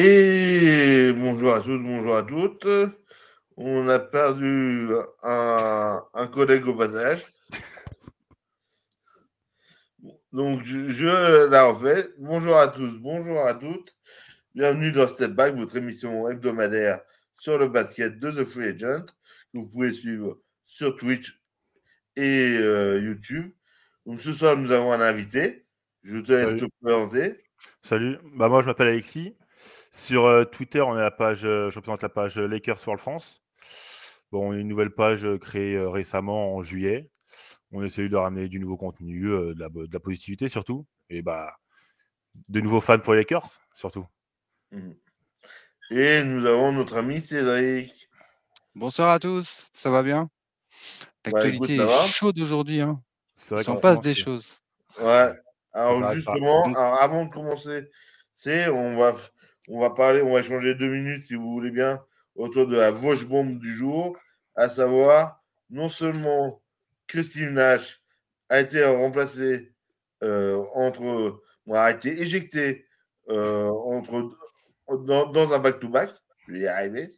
Et bonjour à tous, bonjour à toutes. On a perdu un, collègue au passage. Donc, je, la refais. Bonjour à tous, bonjour à toutes. Bienvenue dans Step Back, votre émission hebdomadaire sur le basket de The Free Agent. Que vous pouvez suivre sur Twitch et euh, YouTube. Donc, ce soir, nous avons un invité. Je te laisse te présenter. Salut, bah, moi je m'appelle Alexis. Sur euh, Twitter, on est la page, euh, je représente la page Lakers World France. Bon, une nouvelle page créée récemment en juillet. On essaie de ramener du nouveau contenu, de la, positivité surtout, et bah de nouveaux fans pour les Lakers surtout. Mmh. Et nous avons notre ami Cédric. Bonsoir à tous, ça va bien? Bah, L'actualité est chaude aujourd'hui. Hein. Il s'en passe des choses. Ouais. Alors justement, avant de commencer, c'est on va on va parler, on va échanger deux minutes si vous voulez bien autour de la Vosge bombe du jour, à savoir non seulement que Steve Nash a été remplacé euh, entre, a été éjecté euh, entre dans, un back-to-back, je vais y arriver,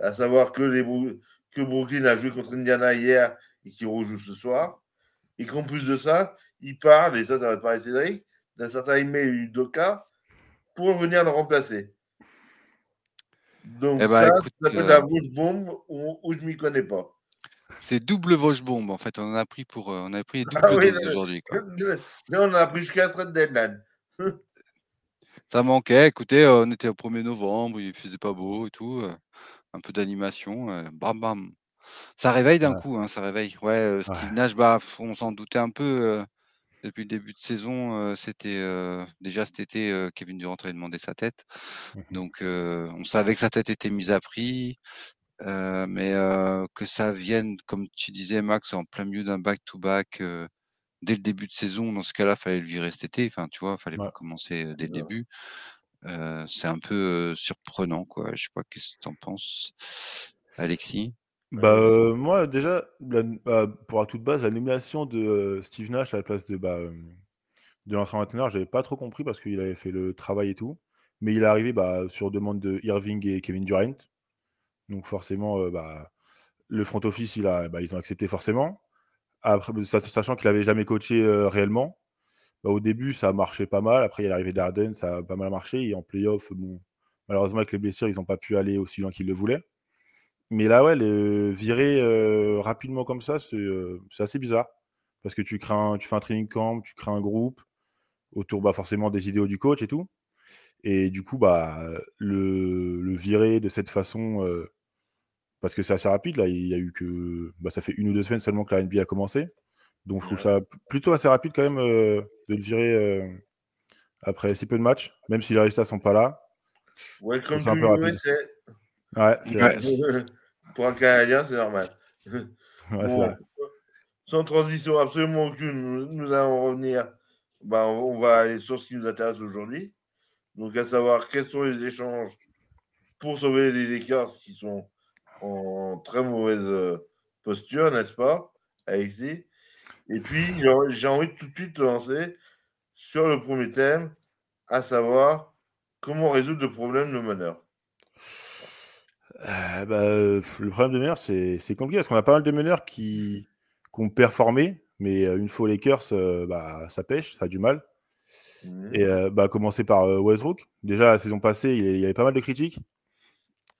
à savoir que les Brooklyn a joué contre Indiana hier et qui rejoue ce soir, et qu'en plus de ça, il parle, et ça, ça va te parler Cédric, d'un certain email Udoka pour venir le remplacer. Donc, eh ben, ça, ça s'appelle la Vosge bombe ou, je ne m'y connais pas. C'est double Vosge bombe, en fait. On en a pris pour. Euh, on a pris double ah, oui, aujourd'hui. Là, on en a pris jusqu'à Red Deadline. ça manquait. Écoutez, euh, on était au 1er novembre, il faisait pas beau et tout. Euh, un peu d'animation. bam, bam. Ça réveille d'un coup, hein, ça réveille. Ouais, Steve Nash, bah, on s'en doutait un peu depuis le début de saison, c'était déjà cet été, Kevin Durant avait demandé sa tête. Mmh Donc, on savait que sa tête était mise à prix, mais que ça vienne, comme tu disais, Max, en plein milieu d'un back-to-back dès le début de saison. Dans ce cas-là, il fallait le virer cet été. Enfin, tu vois, il fallait pas commencer dès le début. c'est un peu surprenant, quoi. Je sais pas qu'est-ce que tu en penses, Alexis? Bah, euh, moi, déjà, bah, pour à toute base, la nomination de euh, Steve Nash à la place de, bah, euh, de l'entraîneur j'avais pas trop compris parce qu'il avait fait le travail et tout. Mais il est arrivé bah, sur demande de Irving et Kevin Durant. Donc forcément, bah, le front office, il a, bah, ils ont accepté forcément. Après, sachant qu'il avait jamais coaché réellement. Bah, au début, ça a marché pas mal. Après, il y a l'arrivée d'Arden, ça a pas mal marché. Et en playoff, bon, malheureusement, avec les blessures, ils n'ont pas pu aller aussi loin qu'ils le voulaient. Mais là, ouais, le virer rapidement comme ça, c'est assez bizarre. Parce que tu, crées tu fais un training camp, tu crées un groupe autour bah, forcément des idéaux du coach et tout. Et du coup, bah, le, virer de cette façon, parce que c'est assez rapide, là, il y a eu que. Bah, ça fait une ou deux semaines seulement que la NBA a commencé. Donc je trouve ça plutôt assez rapide quand même de le virer après si peu de matchs, même si les résultats sont pas là. Welcome to Ouais, Pour un Canadien, c'est normal. sans transition absolument aucune, nous allons revenir. Bah, on va aller sur ce qui nous intéresse aujourd'hui. Donc, à savoir quels sont les échanges pour sauver les Lakers qui sont en très mauvaise euh, posture, n'est-ce pas, Alexis? Et puis, j'ai envie de tout de suite lancer sur le premier thème, à savoir comment résoudre le problème de meneur. Euh, bah, le problème de meneurs, c'est compliqué parce qu'on a pas mal de meneurs qui, ont performé, mais euh, une fois Lakers, euh, bah, ça pêche, ça a du mal. Mmh. Et bah, commencer par Westbrook. Déjà, la saison passée, il y avait pas mal de critiques.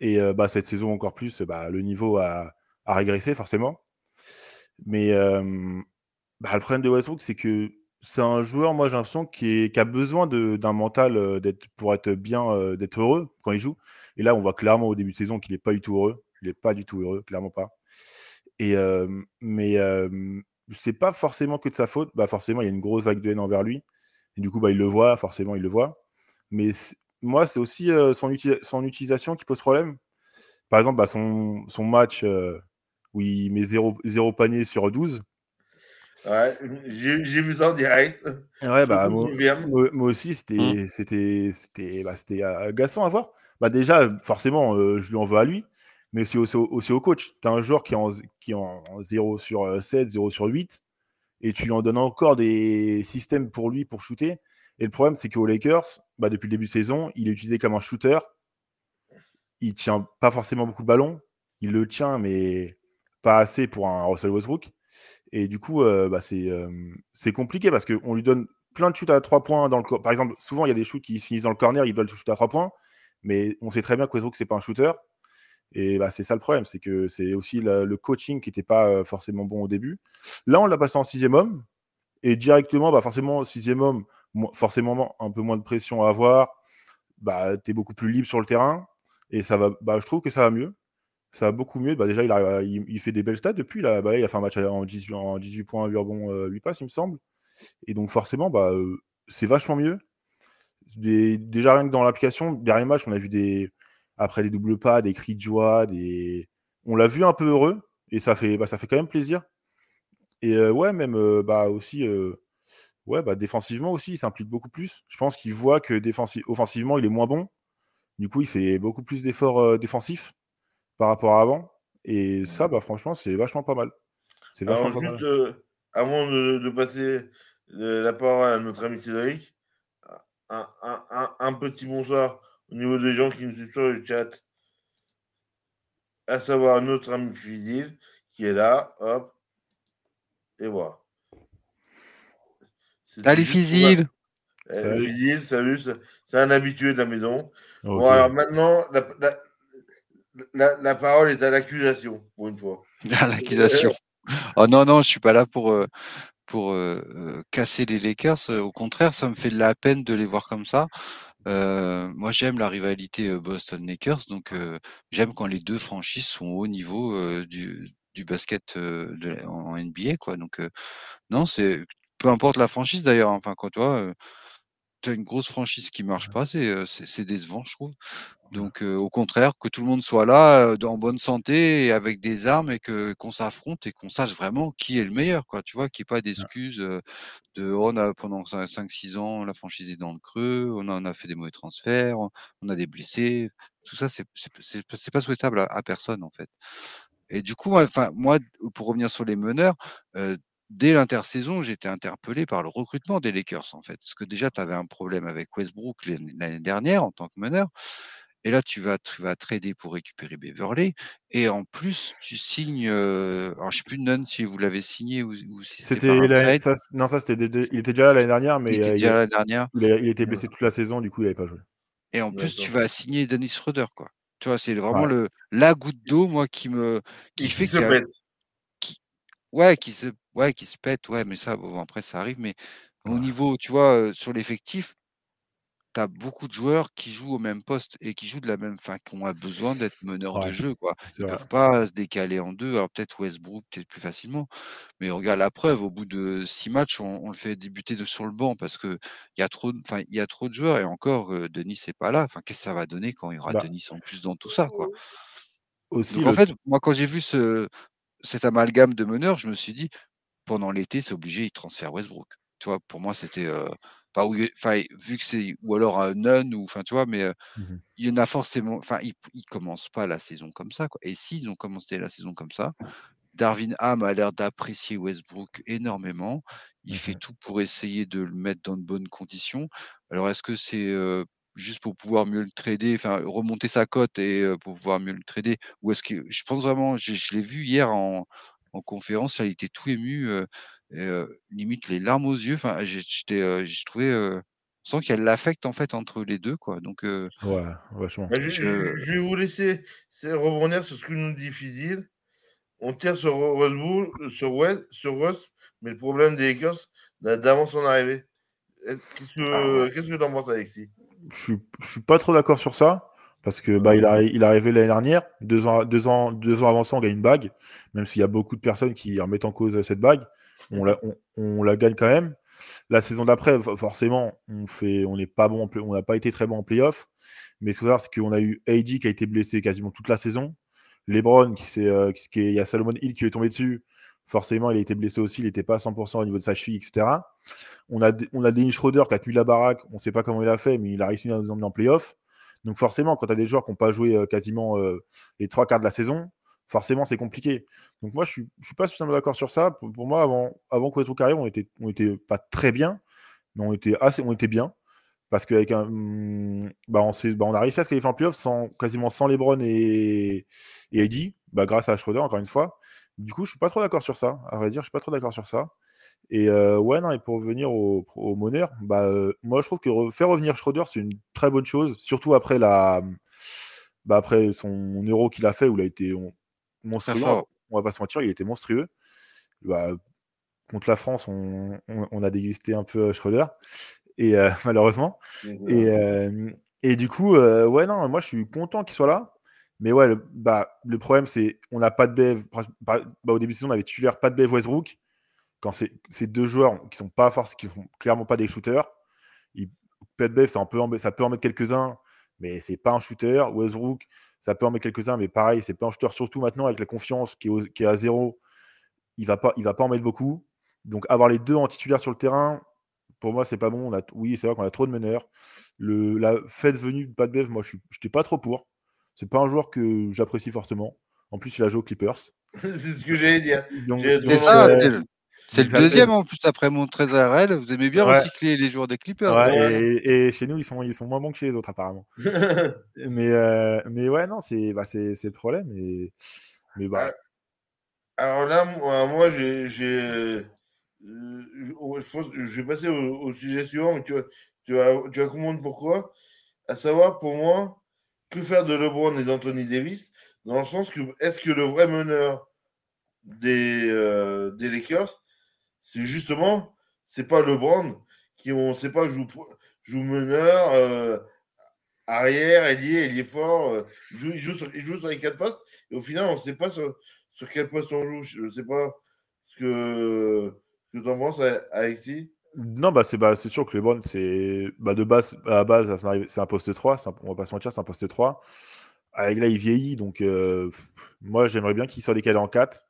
Et bah, cette saison encore plus, bah, le niveau a, régressé forcément. Mais bah, le problème de Westbrook, c'est que c'est un joueur, moi j'ai l'impression, qui, qui, a besoin d'un mental d'être pour être bien, d'être heureux quand il joue. Et là, on voit clairement au début de saison qu'il n'est pas du tout heureux. Il n'est pas du tout heureux, clairement pas. Et, mais c'est pas forcément que de sa faute. Bah, forcément, il y a une grosse vague de haine envers lui. Et du coup, bah, il le voit, forcément, il le voit. Mais moi, c'est aussi son, son, utilisation qui pose problème. Par exemple, bah, son, son, match où il met 0, 0 panier sur 12. Ouais, j'ai vu ça en direct. Ouais, bah, moi, moi, aussi, c'était c'était c'était bah, agaçant à voir bah déjà, forcément, euh, je lui en veux à lui, mais aussi, aussi, au coach. Tu as un joueur qui est en, qui en 0 sur 7, euh, 0 sur 8, et tu lui en donnes encore des systèmes pour lui pour shooter. Et le problème, c'est qu'aux Lakers, bah, depuis le début de saison, il est utilisé comme un shooter il tient pas forcément beaucoup de ballon. Il le tient, mais pas assez pour un Russell Westbrook. Et du coup, euh, bah, c'est compliqué parce qu'on lui donne plein de shoots à 3 points dans le Par exemple, souvent, il y a des shoots qui finissent dans le corner, ils veulent shooter à 3 points, mais on sait très bien que Westbrook, c'est pas un shooter. Et bah, c'est ça le problème, c'est que c'est aussi le coaching qui n'était pas forcément bon au début. Là, on l'a passé en sixième homme, et directement, bah, forcément, sixième homme, forcément un peu moins de pression à avoir, bah, tu es beaucoup plus libre sur le terrain, et ça va, bah, je trouve que ça va mieux. Ça va beaucoup mieux. Bah, déjà, il, il, fait des belles stats depuis. Là, bah, il a fait un match en 18, en 18 points, 8 rebonds, 8 passes, il me semble. Et donc, forcément, bah, c'est vachement mieux. Déjà, rien que dans l'application, dernier match, on a vu des. Après les doubles pas, des cris de joie, des. On l'a vu un peu heureux, et ça fait, bah, ça fait quand même plaisir. Et ouais, même bah, aussi. Ouais, bah, défensivement aussi, il s'implique beaucoup plus. Je pense qu'il voit que offensivement, il est moins bon. Du coup, il fait beaucoup plus d'efforts défensifs par rapport à avant. Et ça, bah, franchement, c'est vachement pas mal. C'est vachement pas juste, mal. avant de, passer la parole à notre ami Cédric, un, petit bonsoir au niveau des gens qui nous suivent sur le chat, à savoir notre ami Fizil qui est là, hop, et voilà. Salut Fizil Salut Fizil, salut, c'est un habitué de la maison. Bon, alors maintenant, la, la, parole est à l'accusation, pour une fois. À l'accusation. oh non, non, je suis pas là pour, euh, pour euh, euh, casser les Lakers. Au contraire, ça me fait de la peine de les voir comme ça. moi, j'aime la rivalité Boston-Lakers, donc j'aime quand les deux franchises sont au niveau du, basket en NBA, quoi. Donc non, c'est peu importe la franchise d'ailleurs. Enfin, quand toi, tu as une grosse franchise qui marche pas, c'est décevant, je trouve. Donc, au contraire, que tout le monde soit là, en bonne santé, et avec des armes, et que qu'on s'affronte et qu'on sache vraiment qui est le meilleur, quoi. Tu vois, qu'il n'y ait pas d'excuses de oh, on a pendant 5-6 ans, la franchise est dans le creux, on a, on a fait des mauvais transferts, on a des blessés. Tout ça, c'est pas souhaitable à, personne, en fait. Et du coup, enfin, moi, pour revenir sur les meneurs, dès l'intersaison, j'étais interpellé par le recrutement des Lakers, en fait. Parce que déjà, tu avais un problème avec Westbrook l'année dernière en tant que meneur. Et là, tu vas, tu vas trader pour récupérer Beverley. Et en plus, tu signes. Euh, alors, je ne sais plus, Nunn, si vous l'avez signé ou, si c'était. Non, ça, c'était. Il était déjà là l'année dernière, mais. Il était déjà l'année dernière. Il, était blessé toute la saison, du coup, il n'avait pas joué. Et en plus, tu vas signer Dennis Schroeder, quoi. Tu vois, c'est vraiment le, la goutte d'eau, moi, qui me. qui fait que. Qui, ouais, qui se, ouais, qui se pète, ouais, mais ça, bon, après, ça arrive. Mais au niveau, tu vois, euh, sur l'effectif, tu beaucoup de joueurs qui jouent au même poste et qui jouent de la même fin, qui ont besoin d'être meneurs de jeu. Quoi. Ils ne peuvent pas se décaler en deux. Alors peut-être Westbrook, peut-être plus facilement. Mais regarde la preuve, au bout de six matchs, on, le fait débuter de, sur le banc parce qu'il y, a trop, y a trop de joueurs. Et encore, Denis n'est pas là. Enfin, qu'est-ce que ça va donner quand il y aura bah Denis en plus dans tout ça quoi? Aussi, en fait, moi, quand j'ai vu ce, cet amalgame de meneurs, je me suis dit, pendant l'été, c'est obligé, il transfère Westbrook. Tu vois, pour moi, c'était enfin, vu que c'est ou alors un non ou enfin tu vois, mais mmh il y en a forcément. Enfin, ils, ne commencent pas la saison comme ça. Quoi. Et s'ils ont commencé la saison comme ça, Darwin Ham a l'air d'apprécier Westbrook énormément. Il fait tout pour essayer de le mettre dans de bonnes conditions. Alors, est-ce que c'est juste pour pouvoir mieux le trader, enfin remonter sa cote et pour pouvoir mieux le trader, ou est-ce que je pense vraiment, je, je l'ai vu hier en, en conférence, il était tout ému limite les larmes aux yeux. Enfin, j'étais, j'ai trouvé, sans qu'elle l'affecte en fait entre les deux, quoi. Donc, ouais, vachement. Bah, je, vais vous laisser rebondir sur ce que nous dit Fizil. On tire sur Russ, sur West, sur Russ, mais le problème des Lakers d'avant son arrivée. Qu'est-ce que ah tu en penses, Alexis? Je suis, je suis pas trop d'accord sur ça. Parce que bah, il, a, il est arrivé l'année dernière, deux ans, deux, ans, deux ans avant ça, on gagne une bague, même s'il y a beaucoup de personnes qui remettent en cause cette bague on la, on, la gagne quand même. La saison d'après, forcément, on fait, on n'est pas bon, on n'a pas été très bon en playoff. Mais ce qu'il faut c'est qu'on a eu AD qui a été blessé quasiment toute la saison. LeBron, qui, euh, qui, il y a Salomon Hill qui est tombé dessus. Forcément, il a été blessé aussi, il n'était pas à 100% au niveau de sa cheville, etc. On a, on a Dennis Schroeder qui a tenu la baraque, on ne sait pas comment il a fait, mais il a réussi à nous emmener en playoff. Donc forcément, quand tu as des joueurs qui n'ont pas joué quasiment les trois quarts de la saison, forcément, c'est compliqué. Donc moi, je ne suis, pas suffisamment d'accord sur ça. Pour, moi, avant, avant arrive, on était, on pas très bien, mais on était assez, bien. parce qu'avec un, hmm, bah on, bah on a réussi à se qualifier en playoff sans, quasiment sans LeBron et, et Eddie, bah grâce à Schroeder encore une fois. Du coup, je suis pas trop d'accord sur ça. À vrai dire, je suis pas trop d'accord sur ça. Et euh, ouais, non, et pour revenir au, au bah, euh, moi je trouve que faire revenir Schroeder, c'est une très bonne chose, surtout après la, bah, après son euro qu'il a fait où il a été monstrueux. On va pas se mentir, il était monstrueux. Bah, contre la France, on, on, a dégusté un peu Schroeder et euh, malheureusement. Et, et, du coup, ouais, non, moi je suis content qu'il soit là. Mais ouais, le, bah, le problème, c'est on n'a pas de Bev. Bah, au début de saison, on avait titulaire pas de Bev Westbrook quand c'est ces deux joueurs qui sont pas force, qui sont clairement pas des shooters, il, Bev, ça, peut en, ça peut en mettre quelques-uns, mais c'est pas un shooter. Westbrook, ça peut en mettre quelques-uns, mais pareil, c'est pas un shooter. Surtout maintenant avec la confiance qui est, qui est à zéro, il va pas, il va pas en mettre beaucoup. Donc avoir les deux en titulaire sur le terrain, pour moi, c'est pas bon. On a, oui, c'est vrai qu'on a trop de meneurs. Le, la fête venue de Pat Bev, moi, je n'étais pas trop pour. C'est pas un joueur que j'apprécie forcément. En plus, il a joué aux Clippers. c'est ce que j'allais dire. C'est ça, euh, c'est le deuxième en plus après mon 13 RL. Vous aimez bien recycler les joueurs des Clippers. et, chez nous, ils sont, ils sont moins bons que chez les autres apparemment. mais, euh, mais ouais, non, c'est bah, le problème. Et, mais bah. Alors là, moi, j'ai. Euh, je, je, vais passer au, sujet suivant, mais tu vas, tu vas, tu vas comprendre pourquoi. À savoir, pour moi, que faire de LeBron et d'Anthony Davis Dans le sens que, est-ce que le vrai meneur des, euh, des Lakers, c'est justement, c'est pas LeBron qui, on sait pas, joue, joue meneur, euh, arrière, ailier, ailier fort, euh, il, joue, sur, il, joue, sur, les quatre postes, et au final, on ne sait pas sur, sur, quel poste on joue. Je ne sais pas ce que, que tu en penses, Alexis. Non, bah c'est bah, sûr que LeBron, c'est bah, de base, à la base, c'est un poste 3, un, on va pas se mentir, c'est un poste 3. Avec là, il vieillit, donc euh, moi, j'aimerais bien qu'il soit décalé en 4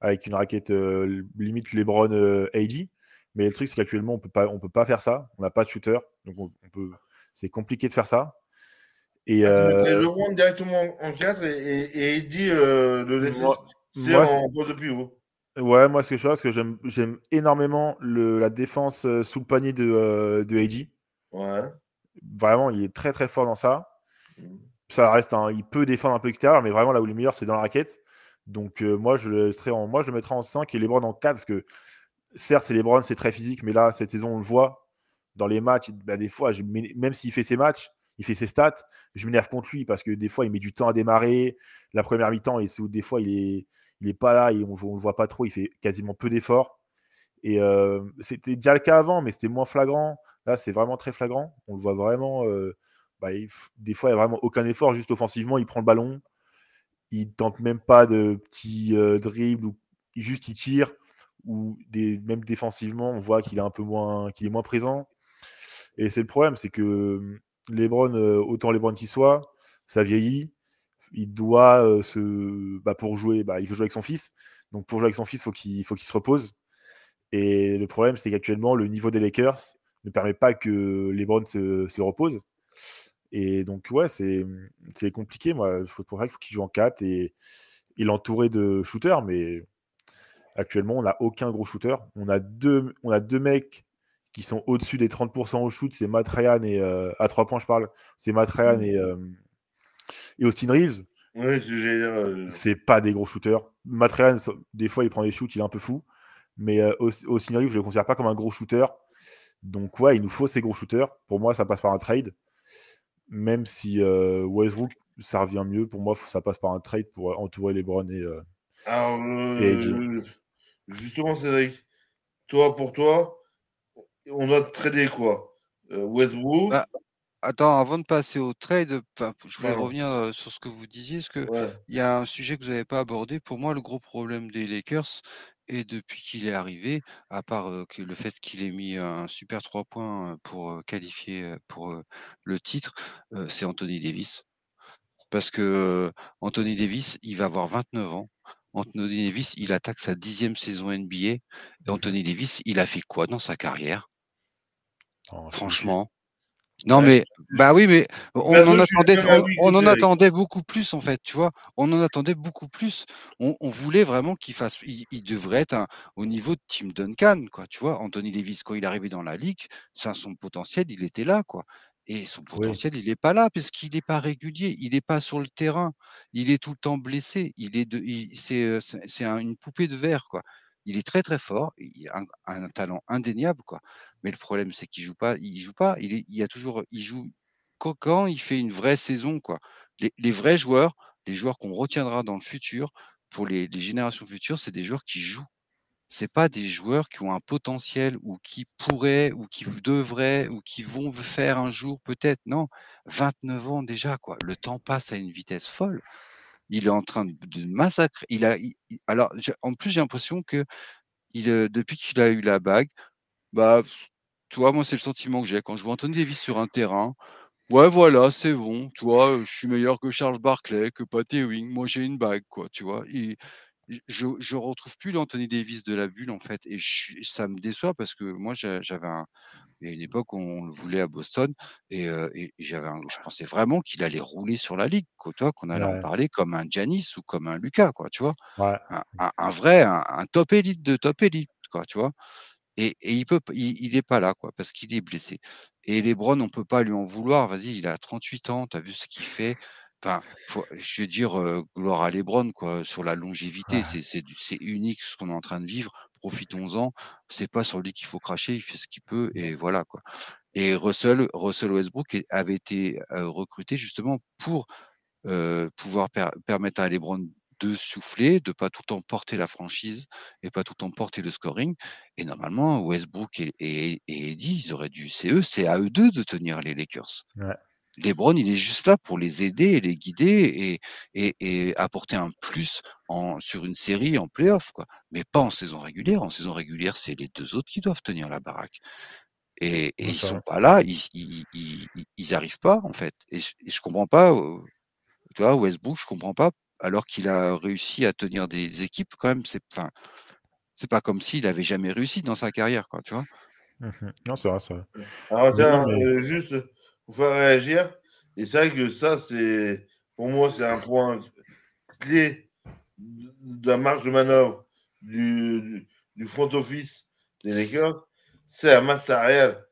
avec une raquette euh, limite LeBron euh, AD. Mais le truc, c'est qu'actuellement, on peut pas, on peut pas faire ça. On n'a pas de shooter, donc on, peut. C'est compliqué de faire ça. Et ah, euh... LeBron directement en 4 et, et, AD le laisser en poste de pivot. Ouais, moi, c'est quelque chose que j'aime énormément le, la défense sous le panier de, de AD. Ouais. Vraiment, il est très très fort dans ça. Mmh. Ça reste un, il peut défendre un peu extérieur, mais vraiment là où il est meilleur, c'est dans la raquette. Donc euh, moi, je serais en, moi, je le mettrais en 5 et Lebron en 4 parce que certes, c'est Lebron, c'est très physique, mais là, cette saison, on le voit dans les matchs. Bah, des fois, même s'il fait ses matchs, il fait ses stats, je m'énerve contre lui parce que des fois, il met du temps à démarrer. La première mi-temps, et des fois, il est, il est pas là et on, ne le voit pas trop. Il fait quasiment peu d'efforts. Et euh, c'était déjà le cas avant, mais c'était moins flagrant. Là, c'est vraiment très flagrant. On le voit vraiment. Euh, bah, des fois, il n'y a vraiment aucun effort. Juste offensivement, il prend le ballon, il tente même pas de petits euh, dribbles ou juste il tire ou même défensivement on voit qu'il est un peu moins qu'il est moins présent. Et c'est le problème c'est que euh, LeBron euh, autant LeBron qu'il soit ça vieillit. Il doit euh, se bah, pour jouer bah, il veut jouer avec son fils. Donc pour jouer avec son fils faut qu'il faut qu'il se repose. Et le problème c'est qu'actuellement le niveau des Lakers ne permet pas que LeBron se, se repose et donc, ouais, c'est compliqué. Moi, il faut, qu'il joue en 4 et il entouré de shooters, mais actuellement, on n'a aucun gros shooter. On a deux, on a deux mecs qui sont au-dessus des 30% au shoot, c'est Matt Ryan et euh, à 3 points, je parle. C'est Matt Ryan et, euh, et Austin Reeves. Oui, euh, c'est pas des gros shooters. Matt Ryan, des fois, il prend des shoots, il est un peu fou. Mais Austin Reeves, je le considère pas comme un gros shooter. Donc, ouais, il nous faut ces gros shooters. Pour moi, ça passe par un trade même si euh, Westbrook, ça revient mieux. Pour moi, ça passe par un trade pour entourer les Browns et, euh, Alors, euh, Justement, Cédric, toi, pour toi, on doit trader quoi? Westbrook bah, Attends, avant de passer au trade, je voulais revenir sur ce que vous disiez, parce que il y a un sujet que vous n'avez pas abordé. Pour moi, le gros problème des Lakers, et depuis qu'il est arrivé, à part que le fait qu'il ait mis un super 3 points pour qualifier pour le titre, c'est Anthony Davis. Parce que Anthony Davis, il va avoir 29 ans. Anthony Davis, il attaque sa dixième saison NBA. Et Anthony Davis, il a fait quoi dans sa carrière? Franchement. Non, mais bah oui, mais on en attendait, on, en attendait beaucoup plus en fait, tu vois. On en attendait beaucoup plus. On, voulait vraiment qu'il fasse, il, devrait être au niveau de Tim Duncan, quoi. Tu vois, Anthony Davis quand il est arrivé dans la ligue, son potentiel, il était là, quoi. Et son potentiel, il n'est pas là parce qu'il n'est pas régulier, il n'est pas sur le terrain, il est tout le temps blessé, il est de, c'est, c'est une poupée de verre, quoi. Il est très très fort, il a un, talent indéniable, quoi. Mais le problème, c'est qu'il joue pas, il joue pas, il, est, a toujours, il joue quand, il fait une vraie saison, quoi. Les, vrais joueurs, les joueurs qu'on retiendra dans le futur, pour les, générations futures, c'est des joueurs qui jouent. C'est pas des joueurs qui ont un potentiel ou qui pourraient ou qui devraient ou qui vont faire un jour peut-être. Non, 29 ans déjà, quoi. Le temps passe à une vitesse folle il est en train de, massacrer. Il a, alors, en plus, j'ai l'impression que il, depuis qu'il a eu la bague, bah, tu vois, moi, c'est le sentiment que j'ai quand je vois Anthony Davis sur un terrain. Ouais, voilà, c'est bon. Tu vois, je suis meilleur que Charles Barclay, que Pat Ewing. Moi, j'ai une bague, quoi. Tu vois. Je, je retrouve plus l'Anthony Davis de la bulle, en fait. Et ça me déçoit parce que moi, j'avais un, il y a une époque où on le voulait à Boston et, j'avais je pensais vraiment qu'il allait rouler sur la ligue, quoi, qu'on allait en parler comme un Janis ou comme un Lucas, quoi, tu vois? Un, vrai, un, top élite de top élite, quoi, tu vois? Et, il peut, il, est pas là, quoi, parce qu'il est blessé. Et Lebron, on peut pas lui en vouloir. Vas-y, il a 38 ans, tu as vu ce qu'il fait? Enfin, je veux dire, gloire à Lebron, quoi, sur la longévité, c'est unique ce qu'on est en train de vivre. Profitons-en. C'est pas sur lui qu'il faut cracher, il fait ce qu'il peut et voilà quoi. Et Russell, Russell Westbrook avait été recruté justement pour pouvoir permettre à Lebron de souffler, de pas tout le temps porter la franchise et pas tout le temps porter le scoring. Et normalement, Westbrook et, et, Eddie, ils auraient dû, c'est eux, c'est à eux deux de tenir les Lakers. Ouais. LeBron, il est juste là pour les aider et les guider et, et, apporter un plus en, sur une série en playoff, quoi. Mais pas en saison régulière. En saison régulière, c'est les deux autres qui doivent tenir la baraque. Et, et ils sont pas là, ils, ils, ils, arrivent pas, en fait. Et, je comprends pas, euh, tu vois, Westbrook, je comprends pas, alors qu'il a réussi à tenir des équipes, quand même, c'est, enfin, c'est pas comme s'il avait jamais réussi dans sa carrière, quoi, tu vois. Mmh non, c'est vrai, ça. Alors, tiens, euh, juste, faire réagir. Et c'est vrai que ça, c'est pour moi, c'est un point clé de la marge de manœuvre du, du, front office des Lakers, c'est la masse salariale.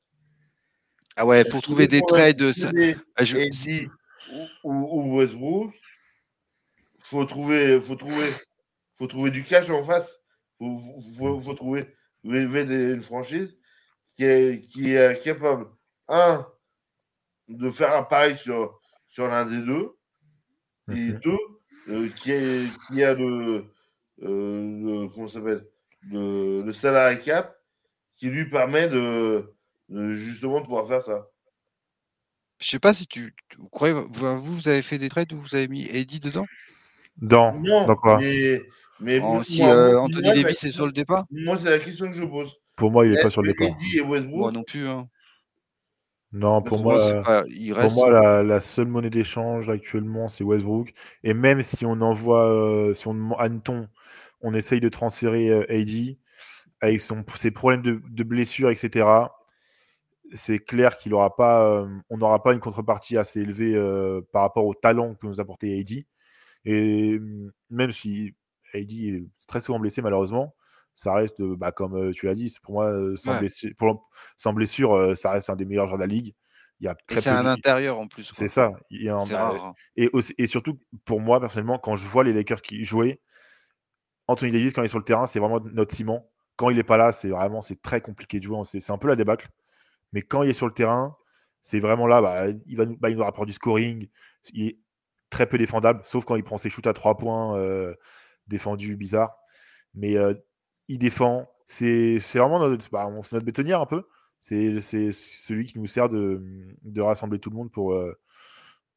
Ah ouais, pour trouver des trades. Ça... Ah, je... ou, ou, Westbrook, faut trouver, faut trouver, faut trouver du cash en face. Faut, faut, faut trouver une franchise qui est, qui est capable, un, de faire un pari sur, sur l'un des deux. Et deux, euh, qui, est, qui, a le, euh, le comment s'appelle le, le salarié cap qui lui permet de, justement de pouvoir faire ça. Je sais pas si tu, vous croyez, vous, vous avez fait des trades où vous avez mis Eddie dedans? Dans, non, dans quoi? mais, mais si euh, Anthony Davis est sur le départ? Moi, c'est la question que je pose. Pour moi, il n'est pas sur le départ. Eddie et Westbrook, moi non plus. Hein. Non, pour moi, pour moi la, seule monnaie d'échange actuellement, c'est Westbrook. Et même si on envoie, euh, si on admettons, on essaye de transférer euh, AD avec son, ses problèmes de, de blessures, etc. C'est clair qu'il aura pas, euh, on n'aura pas une contrepartie assez élevée par rapport au talent que nous apportait AD. Et même si AD est très souvent blessé malheureusement, ça reste, bah, comme tu l'as dit, pour moi, sans, blessure, sans, blessure, ça reste un des meilleurs joueurs de la ligue. Il y a très c'est un intérieur en plus. C'est ça. Il y a et, et, surtout, pour moi, personnellement, quand je vois les Lakers qui jouaient, Anthony Davis, quand il est sur le terrain, c'est vraiment notre ciment. Quand il n'est pas là, c'est vraiment c'est très compliqué de jouer. C'est, un peu la débâcle. Mais quand il est sur le terrain, c'est vraiment là, bah, il, va, bah, il nous rapporte du scoring. Il est très peu défendable, sauf quand il prend ses shoots à trois points défendus bizarres. Mais il défend. C'est vraiment notre, bah, notre bétonnière un peu. C'est celui qui nous sert de, de, rassembler tout le monde pour euh,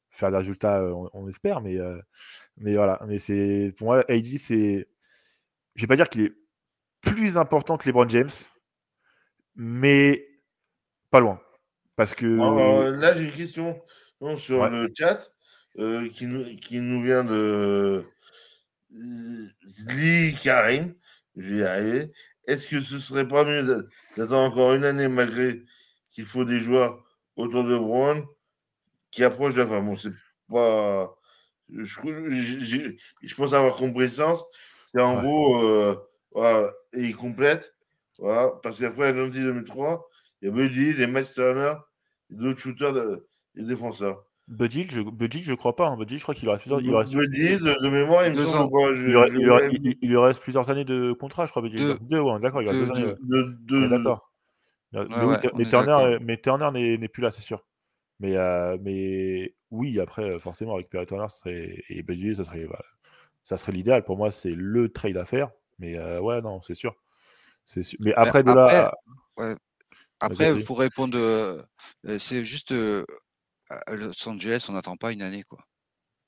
faire des résultats, on, espère. Mais, euh, mais voilà. Mais c'est pour moi, AD, c'est. Je vais pas dire qu'il est plus important que LeBron James, mais pas loin. Parce que. là, j'ai une question sur le chat euh, qui, nous, qui nous vient de Zli Karim je vais y arriver. Est-ce que ce serait pas mieux d'attendre encore une année malgré qu'il faut des joueurs autour de Brown qui approche de la fin? Bon, c'est pas. Je, je, pense avoir compris le sens. C'est en gros, euh, voilà, et il complète. Voilà, parce qu'après, en 2003, il y a Buddy, les Matt Turner, d'autres shooters, des défenseurs. Buddy, je, crois pas. Hein. Je crois qu'il reste plusieurs. Il reste... Buddy, de, de, mémoire, il me semble. Quoi, je, il, lui, il, lui, il, lui reste plusieurs années de contrat, je crois. Deux, deux ouais, d'accord, il reste deux, années. Deux, d'accord. Ouais, mais, ouais, mais, Turner, mais Turner n'est plus là, c'est sûr. Mais, euh, mais oui, après, forcément, récupérer Turner serait, et Buddy, ça serait, voilà, ça serait l'idéal. Pour moi, c'est le trade à faire. Mais euh, ouais, non, c'est sûr. sûr. Mais après, de après, là. Après, pour répondre, euh, c'est juste à Los Angeles, on n'attend pas une année, quoi.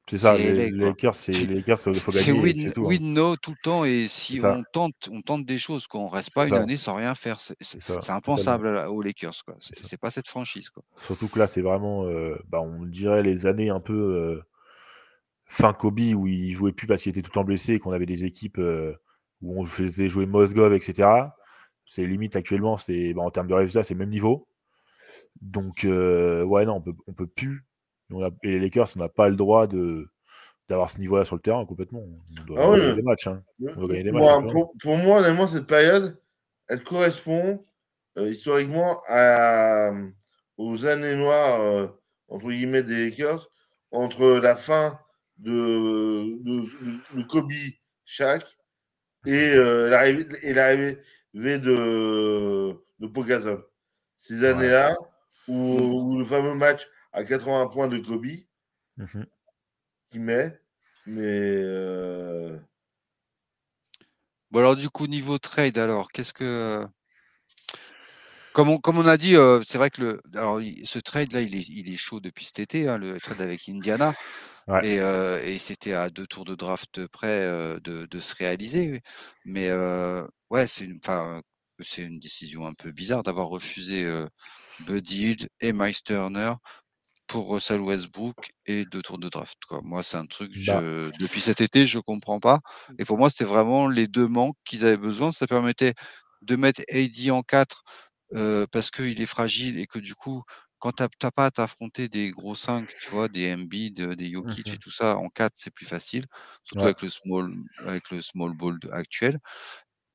C'est ça, les, les Lakers, c'est les Lakers, il faut gagner. C'est win, tout, win hein. no tout le temps, et si on tente, on tente des choses, qu'on reste pas une année sans rien faire, c'est impensable aux Lakers, quoi. C'est pas cette franchise, quoi. Surtout que là, c'est vraiment, euh, bah, on dirait les années un peu euh, fin Kobe où il jouait plus parce qu'il était tout le temps blessé et qu'on avait des équipes euh, où on faisait jouer Mosgov, etc. C'est limite actuellement, c'est bah, en termes de résultats, c'est le même niveau. Donc, euh, ouais, non, on peut, on peut plus. On a, et les Lakers, on n'a pas le droit de d'avoir ce niveau-là sur le terrain complètement. On doit ah gagner des matchs. Hein. On doit gagner des matchs pour, pour, moi, honnêtement, cette période, elle correspond euh, historiquement à, aux années noires, euh, entre guillemets, des Lakers, entre la fin de, de, de Kobe Shaq et euh, l'arrivée de, de Pogazol. Ces années-là, ou, le fameux match à 80 points de Kobe, mmh qui met. Mais. Euh... Bon, alors, du coup, niveau trade, alors, qu'est-ce que. Comme on, comme on a dit, euh, c'est vrai que le, alors, ce trade-là, il est, il est chaud depuis cet été, hein, le trade avec Indiana. Ouais. Et, euh, et c'était à deux tours de draft près euh, de, de, se réaliser. Mais euh, ouais, c'est c'est une décision un peu bizarre d'avoir refusé Buddy et Miles Turner pour Russell Westbrook et deux tours de draft. Quoi. Moi, c'est un truc, bah. depuis cet été, je comprends pas. Mmh. Et pour moi, c'était vraiment les deux manques qu'ils avaient besoin. Ça permettait de mettre AD en 4 euh, parce qu'il est fragile et que du coup, quand tu n'as pas à t'affronter des gros 5, tu vois, des Embiid, des Jokic mmh et tout ça, en 4, c'est plus facile, surtout ouais. avec, le small, avec le small ball actuel,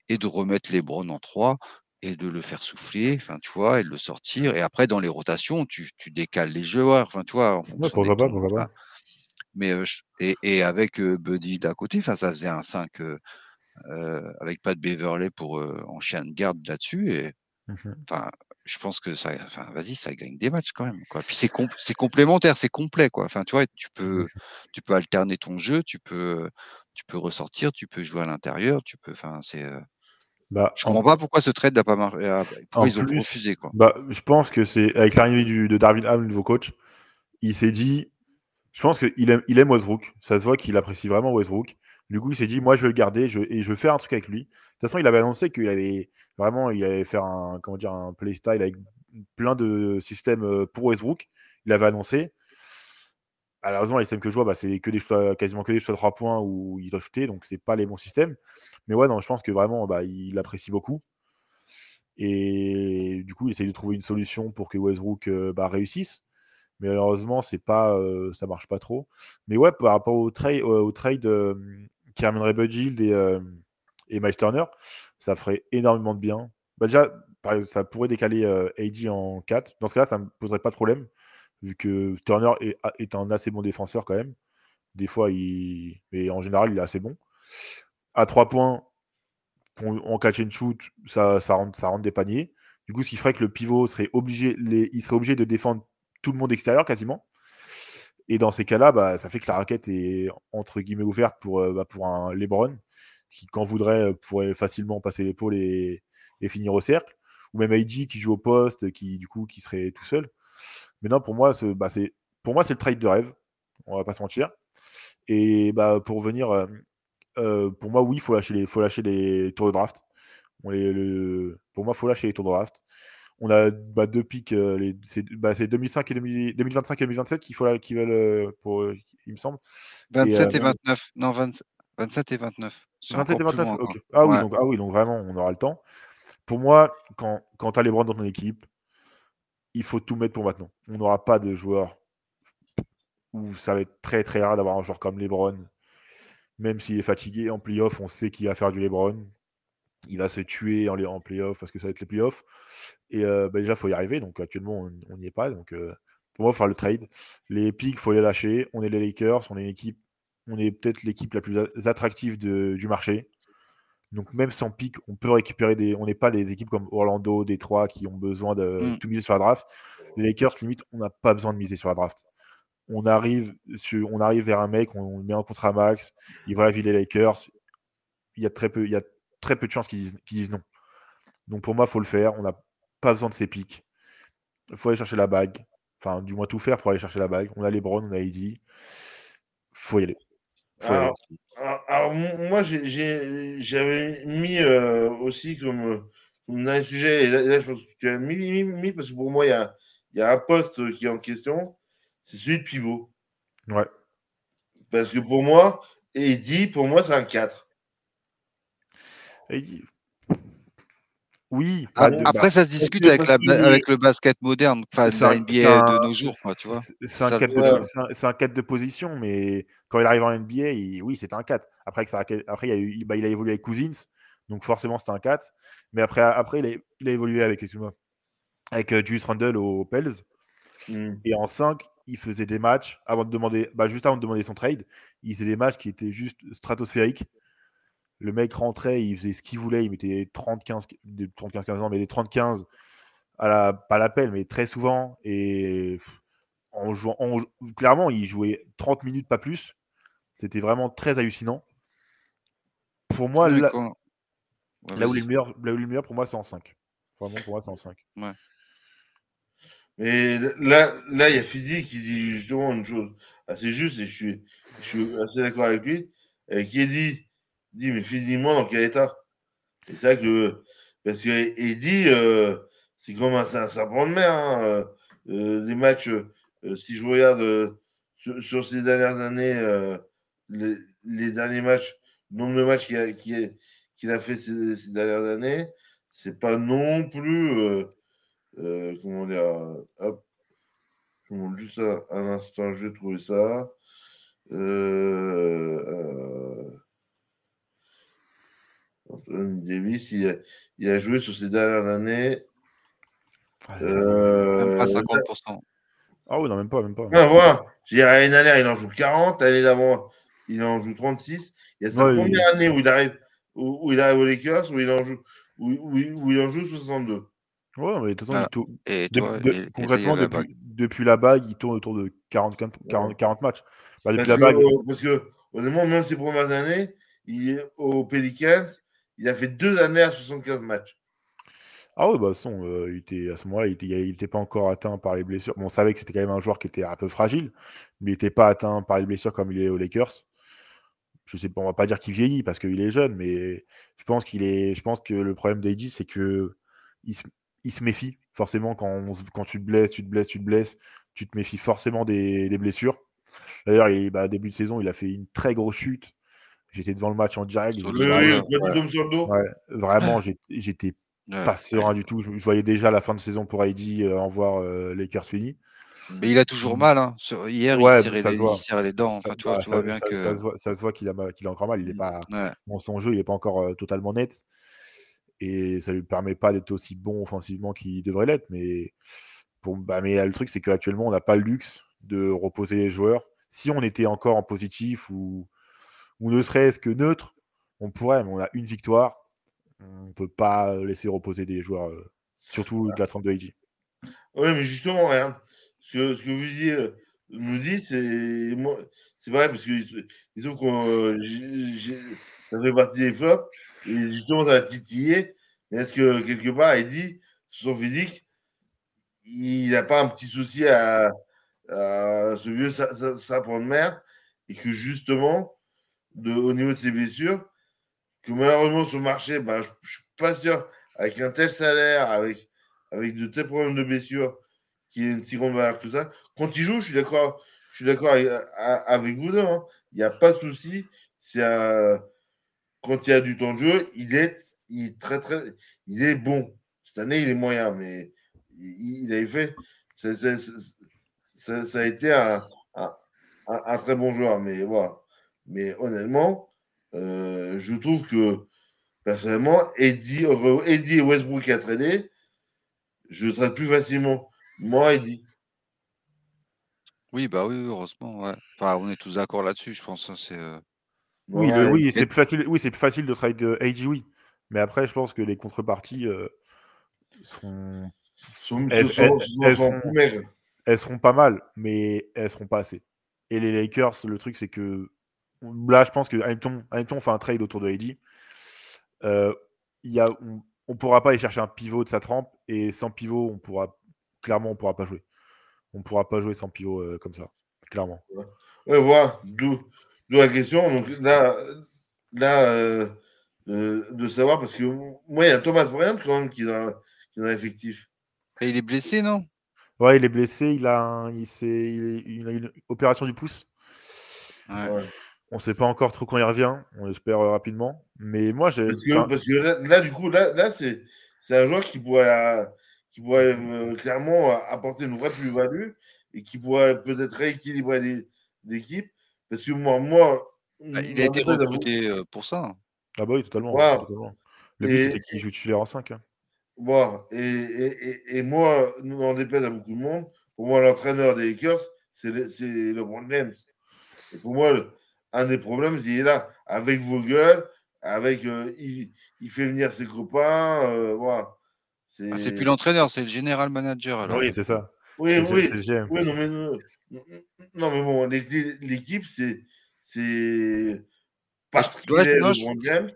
et de remettre les Browns en 3 et de le faire souffler, enfin, tu vois, et de le sortir. Et après, dans les rotations, tu, tu décales les joueurs, enfin, tu vois. En ouais, pourquoi pas, pourquoi pas. Mais, euh, et, et, avec euh, Buddy d'à côté, enfin, ça faisait un 5 euh, avec pas de Beverley pour en chien de garde là-dessus. Et mmh enfin, je pense que ça, enfin, vas-y, ça gagne des matchs quand même. Quoi. Puis c'est com complémentaire, c'est complet, quoi. Enfin, tu vois, tu peux, tu peux alterner ton jeu, tu peux, tu peux ressortir, tu peux jouer à l'intérieur, tu peux, enfin, c'est. Bah, je comprends en... pas pourquoi ce trade n'a pas marché. Ah, pourquoi ils ont refusé quoi. Bah, je pense que c'est avec l'arrivée de Darwin Ham, le nouveau coach, il s'est dit. Je pense qu'il aime, il aime Westbrook. Ça se voit qu'il apprécie vraiment Westbrook. Du coup, il s'est dit, moi, je vais le garder je, et je veux faire un truc avec lui. De toute façon, il avait annoncé qu'il allait vraiment, il allait faire un, comment dire, un playstyle avec plein de systèmes euh, pour Westbrook. Il avait annoncé. Malheureusement, les systèmes que je vois, bah, c'est quasiment que des choix de 3 points où il doit shooter, donc c'est pas les bons systèmes. Mais ouais, non, je pense que vraiment, bah, il apprécie beaucoup. Et du coup, il essaye de trouver une solution pour que Westbrook euh, bah, réussisse. Mais malheureusement, c'est pas, euh, ça marche pas trop. Mais ouais, par rapport au, trade euh, qui ramènerait Bud et, et Miles Turner, ça ferait énormément de bien. Déjà, ça pourrait décaler AD en 4. Dans ce cas-là, ça me poserait pas de problème vu que Turner est, un assez bon défenseur quand même. Des fois, il. Mais en général, il est assez bon. À 3 points, en catch and shoot, ça, ça, rentre, des paniers. Du coup, ce qui ferait que le pivot serait obligé, de défendre tout le monde extérieur quasiment. Et dans ces cas-là, bah, ça fait que la raquette est entre guillemets ouverte pour, euh, bah, pour un LeBron qui, quand voudrait, pourrait facilement passer l'épaule et, et, finir au cercle. Ou même AJ qui joue au poste, qui du coup qui serait tout seul. Mais non, pour moi, bah, c'est pour moi, c'est le trade de rêve. On va pas se mentir. Et bah, pour venir, euh, euh, pour moi, oui, il faut lâcher les, faut lâcher les tours de draft. On les, le, pour moi, il faut lâcher les tours de draft. On a bah, deux pics, euh, c'est 2005 et 2025 et 2027 qu'il faut qui veulent, pour, il me semble. 27 et, 29. Non, 27 et 29. 27 et 29, ok. Ah, oui, donc, ah oui, donc vraiment, on aura le temps. Pour moi, quand, quand tu as les brands dans ton équipe, il faut tout mettre pour maintenant. On n'aura pas de joueurs où ça va être très très rare d'avoir un joueur comme LeBron. Même s'il est fatigué en playoff, on sait qu'il va faire du LeBron. Il va se tuer en, en playoff parce que ça va être les playoffs. Et euh, bah, déjà, il faut y arriver. Donc actuellement, on n'y est pas. Donc euh, pour moi, faire le trade. Les picks, il faut les lâcher. On est les Lakers, on est une équipe, on est peut-être l'équipe la plus attractive du marché. Donc même sans pic, on peut récupérer des. On n'est pas des équipes comme Orlando, Détroit qui ont besoin de mmh. tout miser sur la draft. Les Lakers, limite, on n'a pas besoin de miser sur la draft. On arrive, sur, on arrive vers un mec, on, met un contrat max, il va la ville les Lakers. Il y a très peu, il y a très peu de chances qu'ils disent, disent, non. Donc pour moi, il faut le faire. On n'a pas besoin de ces pics. Il faut aller chercher la bague. Enfin, du moins tout faire pour aller chercher la bague. On a les Browns, on a Il Faut y aller. Y aller. Alors, moi, j'avais mis euh, aussi comme, comme un sujet, et là, je pense que tu as mis, parce que pour moi, il y a, y a, un poste qui est en question, c'est celui de pivot. Ouais. Parce que pour moi, Eddie, pour moi, c'est un 4. Eddie, oui. Bah, après, ça se discute avec, la, avec le basket moderne, enfin, la NBA de nos jours. C'est un, 4 de, un 4 de position, mais quand il arrive en NBA, oui, c'est un 4. Après, ça, après il, a eu, bah, il a évolué avec Cousins, donc forcément, c'est un 4. Mais après, après il, a, il a évolué avec, avec uh, Julius Randle aux Pels. Mmh. Et en 5, il faisait des matchs, avant de demander, bah, juste avant de demander son trade, il faisait des matchs qui étaient juste stratosphériques. Le mec rentrait, il faisait ce qu'il voulait, il mettait 30-15 15 ans, mais des 30-15 à la, pas l'appel, mais très souvent. Et en jouant, clairement, il jouait 30 minutes, pas plus. C'était vraiment très hallucinant. Pour moi, là, où il est le meilleur, là où le meilleur, pour moi, c'est en 5. Vraiment, pour moi, c'est en 5. Ouais. Mais là, là, il y a Physique qui dit justement une chose assez juste, et je suis, je suis assez d'accord avec lui, et qui dit dit, mais physiquement, dans quel état? C'est ça que. Parce qu'il dit, euh, c'est comme un, serpent de mer. Hein, euh, euh, les matchs, si je regarde sur, ces dernières années, les, derniers matchs, le nombre de matchs qu'il a, fait ces, ces, dernières années, c'est pas non plus. comment dire Hop. Juste un, un, instant, je vais trouver ça. Euh, Anthony Davis, il a, joué sur ces dernières années. Euh, même pas 50%. Ah oui, non, même pas, même pas. Ah, voilà. L'année dernière, il en joue 40. L'année d'avant, il en joue 36. Il y a sa première année où il arrive, où, il arrive aux Lakers, où il en joue, où, où, il en joue 62. Ouais, mais tout voilà. et toi, de, concrètement, depuis, depuis, la bague, il tourne autour de 40, 40, 40 matchs. Bah, depuis parce, la bague... que, parce que, honnêtement, même ses premières années, il est au Pelicans, il a fait deux années à 75 matchs. Ah oui, bah, son, euh, il était, à ce moment-là, il n'était pas encore atteint par les blessures. On savait que c'était quand même un joueur qui était un peu fragile, mais il n'était pas atteint par les blessures comme il est aux Lakers. Je sais pas, on va pas dire qu'il vieillit parce qu'il est jeune, mais je pense que le problème d'AD, c'est que il se, méfie forcément quand, quand tu te blesses, tu te blesses, tu te blesses, tu te méfies forcément des, blessures. D'ailleurs, bah, début de saison, il a fait une très grosse chute J'étais devant le match en direct. vraiment, j'étais pas serein du tout. Je, voyais déjà la fin de saison pour Heidi euh, en voir euh, Lakers fini. Mais il a toujours mmh. mal. Hein. Hier, il, tirait les, dents. Enfin, ça, tu vois, bien que... ça, se voit, qu'il a, a, encore mal. Il est mmh. pas, son jeu, il n'est pas encore euh, totalement net. Et ça ne lui permet pas d'être aussi bon offensivement qu'il devrait l'être. Mais, pour, bah, mais le truc, c'est qu'actuellement, on n'a pas le luxe de reposer les joueurs. Si on était encore en positif ou ou ne serait-ce que neutre, on pourrait, mais on a une victoire. On ne peut pas laisser reposer des joueurs, euh, surtout de la trempe de AG. Oui, mais justement, rien. Ce, que, ce que vous euh, nous dit, c'est c'est vrai parce que ils ça fait partie des flops et justement ça va titiller. Mais est-ce que quelque part, il dit son physique, il n'a pas un petit souci à, ce vieux sapin de mer et que justement de, au niveau de ses blessures, que malheureusement sur le marché, bah, je ne suis pas sûr, avec un tel salaire, avec, avec de tels problèmes de blessures, qui est une si grande valeur que ça. Quand il joue, je suis d'accord, je suis d'accord avec, vous deux. Hein. Il n'y a pas de souci. C'est quand il y a du temps de jeu, il est, il est très très, il est bon. Cette année, il est moyen, mais il, avait fait. ça, a été un, un, très bon joueur, mais voilà. Mais honnêtement, euh, je trouve que personnellement, Eddie, Eddie et Westbrook à traîner, je traite plus facilement. Moi, Eddie. Oui, bah oui, heureusement, ouais. Enfin, on est tous d'accord là-dessus, je pense. Hein, c'est, euh Oui, oui, c'est plus facile. Oui, c'est plus facile de travailler de oui. Mais après, je pense que les contreparties euh, seront... elles, seront... pas mal, mais elles seront pas assez. Et les Lakers, le truc, c'est que là, je pense que Hamilton, fait un trade autour de AD. Euh, y a, on ne pourra pas aller chercher un pivot de sa trempe et sans pivot, on pourra clairement, on pourra pas jouer. On pourra pas jouer sans pivot euh, comme ça, clairement. Ouais, voilà, d'où la question. Donc là, là euh, de savoir, parce que moi, il y a Thomas Bryant quand même qui est dans, qui l'effectif. Et il est blessé, non? Ouais, il est blessé. Il a, il, il, a une opération du pouce. Ouais. On ne sait pas encore trop quand il revient. On espère rapidement. Mais moi, j'ai. Parce, que, là, du coup, là, là c'est un joueur qui pourrait, qui pourrait euh, clairement apporter une vraie plus-value et qui pourrait peut-être rééquilibrer l'équipe. Parce que moi, moi bah, il a été recruté euh, pour ça. Ah bah oui, totalement. Le but, c'était qu'il joue titulaire en 5. Hein. Bon, et, et, et, moi, nous en déplaise à beaucoup de monde. Pour moi, l'entraîneur des Lakers, c'est le, LeBron James. Et pour moi, un des problèmes, il est là, avec vos gueules, avec, euh, il, il, fait venir ses copains, euh, voilà. C'est ah, plus l'entraîneur, c'est le général manager. Alors. Oui, c'est ça. Oui, oui. oui non, mais, non, mais bon, l'équipe, c'est parce qu'il est LeBron James.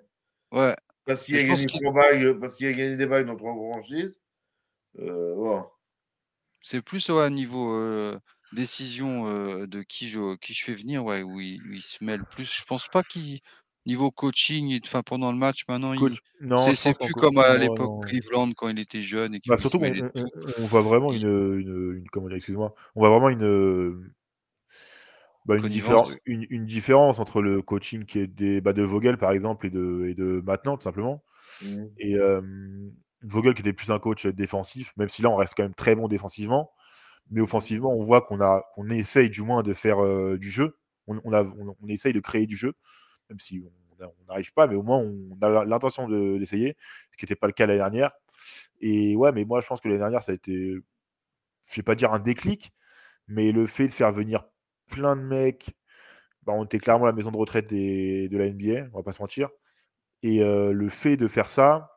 Ouais. Parce qu'il a, gagné bagues, parce qu'il a gagné des bagues dans trois franchises. Euh, voilà. C'est plus au niveau euh, décision euh, de qui je, qui je fais venir, ouais, où il, se mêle plus. Je pense pas qu'il niveau coaching, enfin pendant le match maintenant, c'est plus comme à l'époque Cleveland quand il était jeune. Et bah, surtout, on, on, voit vraiment une, une, une comment excuse-moi, on voit vraiment une bah, une, différence, une, différence entre le coaching qui est des, bah, de Vogel par exemple et de, et de maintenant tout simplement. Mmh. Et Vogel qui était plus un coach défensif, même si là on reste quand même très bon défensivement, mais offensivement on voit qu'on a qu'on essaye du moins de faire du jeu, on, on, essaye de créer du jeu, même si on n'arrive pas, mais au moins on a l'intention d'essayer, ce qui n'était pas le cas l'année dernière. Et ouais, mais moi je pense que l'année dernière ça a été, je vais pas dire un déclic, mais le fait de faire venir plein de mecs. Bah, on était clairement la maison de retraite de la NBA, on va pas se mentir. Et euh, le fait de faire ça,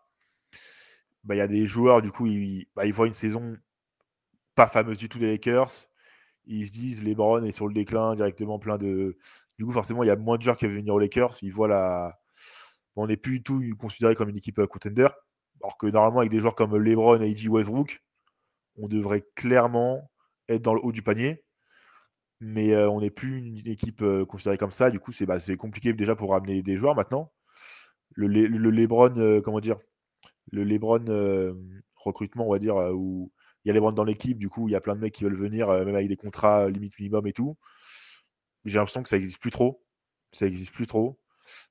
bah, il y a des joueurs, du coup, ils, bah, ils voient une saison pas fameuse du tout des Lakers. Ils se disent, LeBron est sur le déclin, directement plein de. Du coup, forcément, il y a moins de joueurs qui veulent venir aux Lakers. Ils voient la. On n'est plus du tout considéré comme une équipe euh, contender. Alors que normalement, avec des joueurs comme LeBron et A.J. Westbrook, on devrait clairement être dans le haut du panier mais on n'est plus une équipe considérée comme ça. Du coup, c'est bah, compliqué déjà pour ramener des joueurs maintenant. Le, le, Lebron, comment dire, le Lebron recrutement, on va dire, où il y a Lebron dans l'équipe, du coup, il y a plein de mecs qui veulent venir, même avec des contrats limite minimum et tout. J'ai l'impression que ça n'existe plus trop. Ça n'existe plus trop.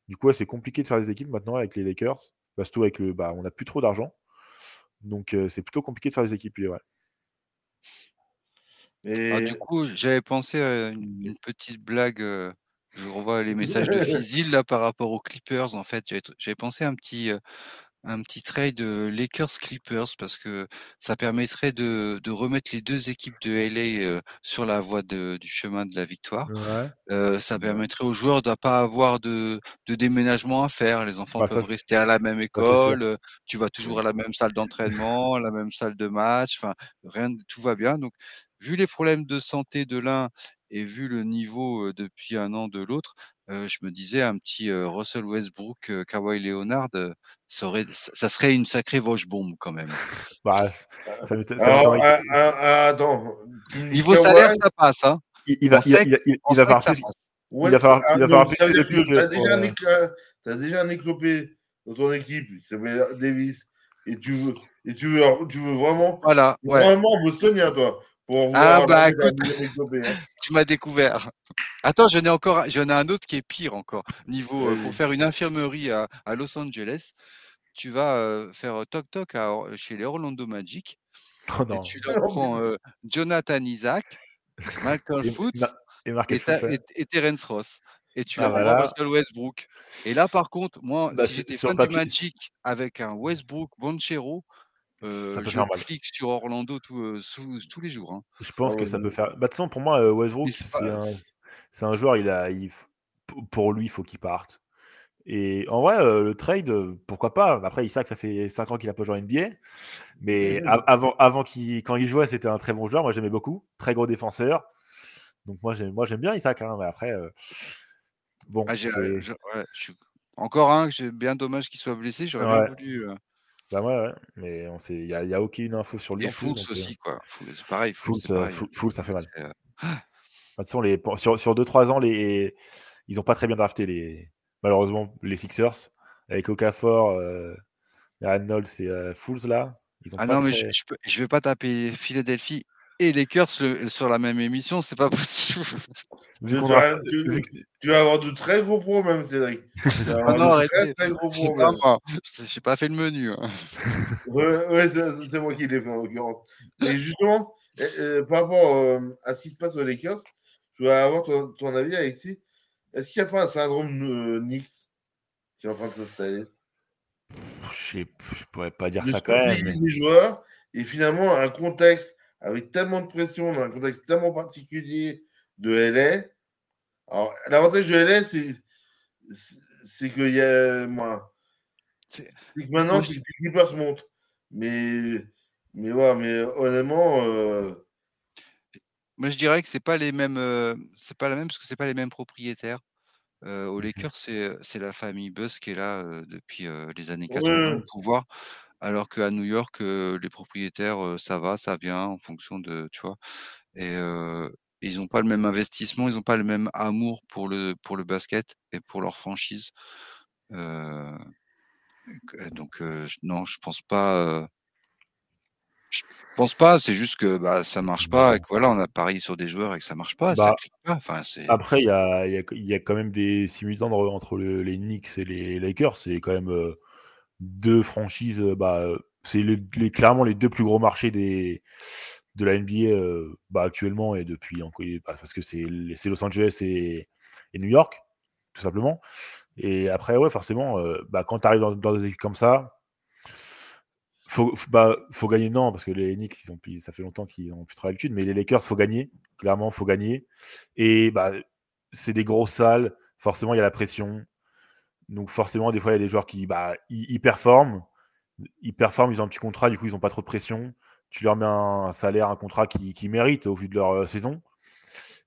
Du coup, c'est compliqué de faire des équipes maintenant avec les Lakers. Bah, surtout avec le, bah, on n'a plus trop d'argent. Donc, c'est plutôt compliqué de faire des équipes. Ouais. Ah, du coup, j'avais pensé à une, petite blague. je revois les messages de Fizil là par rapport aux Clippers. En fait, j'avais pensé à un petit, un petit trade Lakers Clippers parce que ça permettrait de, de remettre les deux équipes de LA sur la voie de, du chemin de la victoire. ça permettrait aux joueurs de ne pas avoir de, de, déménagement à faire. Les enfants bah, peuvent rester à la même école. tu vas toujours à la même salle d'entraînement, la même salle de match. Enfin, rien, tout va bien. Donc, vu les problèmes de santé de l'un et vu le niveau depuis un an de l'autre, je me disais un petit Russell Westbrook, Kawhi Leonard, ça, ça, serait une sacrée voche bombe quand même. Bah, ça, ah, ah, ah, attends. Niveau salaire, ça passe. Hein. Il, va, il, il, il va falloir plus. il va falloir, il va falloir plus de plus. Tu as, déjà un, as déjà un éclopé dans ton équipe qui s'appelle Davis et tu veux, et tu veux, tu veux vraiment, voilà, ouais. vraiment bostonien, toi ah bah écoute, hein. tu m'as découvert. Attends, j'en ai encore, j'en ai un autre qui est pire encore. Niveau euh, pour faire une infirmerie à, à Los Angeles, tu vas euh, faire toc toc à, chez les Orlando Magic et tu leur prends Jonathan Isaac, Michael Foots et, et, et, Terence Ross. Et tu ah, leur prends Russell Westbrook. Et là, par contre, moi, bah, si j'étais fan du Magic avec un Westbrook, Bonchero, euh, je clique sur Orlando tous les jours. Hein. Je pense que ça peut faire. Bah, de toute façon, pour moi, Westbrook, c'est un... un... joueur, il a... Il... pour lui, il faut qu'il parte. Et en vrai, le trade, pourquoi pas? Après, Isaac, ça fait 5 ans qu'il a pas joué en NBA. Mais avant, avant qu'il, quand il jouait, c'était un très bon joueur. Moi, j'aimais beaucoup. Très gros défenseur. Donc, moi, j'aime, moi, j'aime bien Isaac. Hein, mais après, bon. Ah, encore un, j'ai bien dommage qu'il soit blessé. J'aurais bien voulu. Bah ouais, ouais. mais il n'y a, y a aucune info sur lui. Et Fools aussi, quoi. C'est pareil. Fools, ça fait mal. De toute façon, les, sur, sur 2-3 ans, les, ils n'ont pas très bien drafté les, malheureusement, les Sixers, avec Okafor, euh, Reynolds et euh, Fools là. Ils ont ah non, mais je, je, vais pas taper Philadelphie et les Lakers sur la même émission, c'est pas possible. tu, vas, avoir de très gros problèmes, Cédric. Ah non, arrêtez. Très, gros problèmes. J'ai pas fait le menu. Hein. ouais, c'est moi qui l'ai fait en l'occurrence. Et justement, par rapport euh, à ce qui se passe aux Lakers, je voudrais avoir ton, ton avis, Alexis. Est-ce qu'il n'y a pas un syndrome euh, Nix qui est en train de s'installer? Je ne pourrais pas dire ça quand même. Les joueurs et finalement un contexte avec tellement de pression, dans un contexte tellement particulier de LA. Alors, l'avantage de LA, c'est, c'est qu'il y a. C'est que maintenant, c'est que les se montent. Mais, mais, ouais, mais honnêtement. Euh, moi, je dirais que c'est pas les mêmes, c'est pas la même parce que c'est pas les mêmes propriétaires. au mmh Lakers, c'est, la famille Buzz qui est là depuis les années 80 au pouvoir, alors qu'à New York, les propriétaires, ça va, ça vient en fonction de, tu vois. Et ils n'ont pas le même investissement, ils n'ont pas le même amour pour le pour le basket et pour leur franchise. donc non, je pense pas. Je pense pas, c'est juste que bah, ça marche pas et que voilà, on a parié sur des joueurs et que ça marche pas. Bah, Enfin, après, il y a, y, a, y a, quand même des simultanes entre les Knicks et les Lakers. C'est quand même euh, deux franchises. Euh, bah, c'est les, clairement les deux plus gros marchés de la NBA euh, bah, actuellement et depuis. Bah, parce que c'est Los Angeles et, New York, tout simplement. Et après, ouais, forcément, bah, quand tu arrives dans, des équipes comme ça, faut, bah, faut gagner, non, parce que les Knicks, ils ont, ça fait longtemps qu'ils ont plus trop l'habitude, mais les Lakers, faut gagner. Clairement, faut gagner. Et bah, c'est des grosses salles. Forcément, il y a la pression. Donc, forcément, des fois, il y a des joueurs qui bah, ils, performent. Ils performent, ils ont un petit contrat, du coup, ils n'ont pas trop de pression. Tu leur mets un, salaire, un contrat qui, qui mérite au vu de leur euh, saison.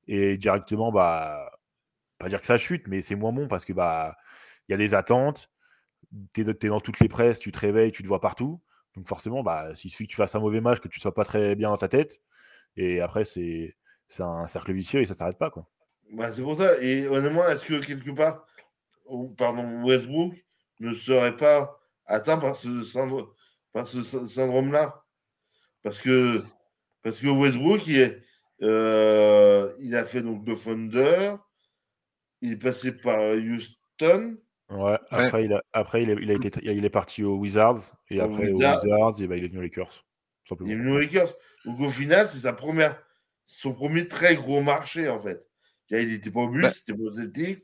Et directement, bah, pas dire que ça chute, mais c'est moins bon parce que bah, il y a des attentes. Tu es, dans toutes les presses, tu te réveilles, tu te vois partout. Donc forcément, bah, s'il suffit que tu fasses un mauvais match, que tu sois pas très bien dans ta tête, et après, c'est un cercle vicieux et ça s'arrête pas. Quoi. Bah, c'est pour ça. Et honnêtement, est-ce que quelque part, pardon, Westbrook ne serait pas atteint par ce, syndrome, par ce syndrome-là Parce que, parce que Westbrook, il, est, euh, il a fait donc de Thunder, il est passé par Houston, Ouais, après, Il, a, après il, a, été, il est parti aux Wizards et après aux Wizards, et ben, il est venu aux Lakers. Il est venu aux Lakers. Donc au final, c'est sa première, son premier très gros marché en fait. Il n'était pas au bus, bah c'était aux Celtics.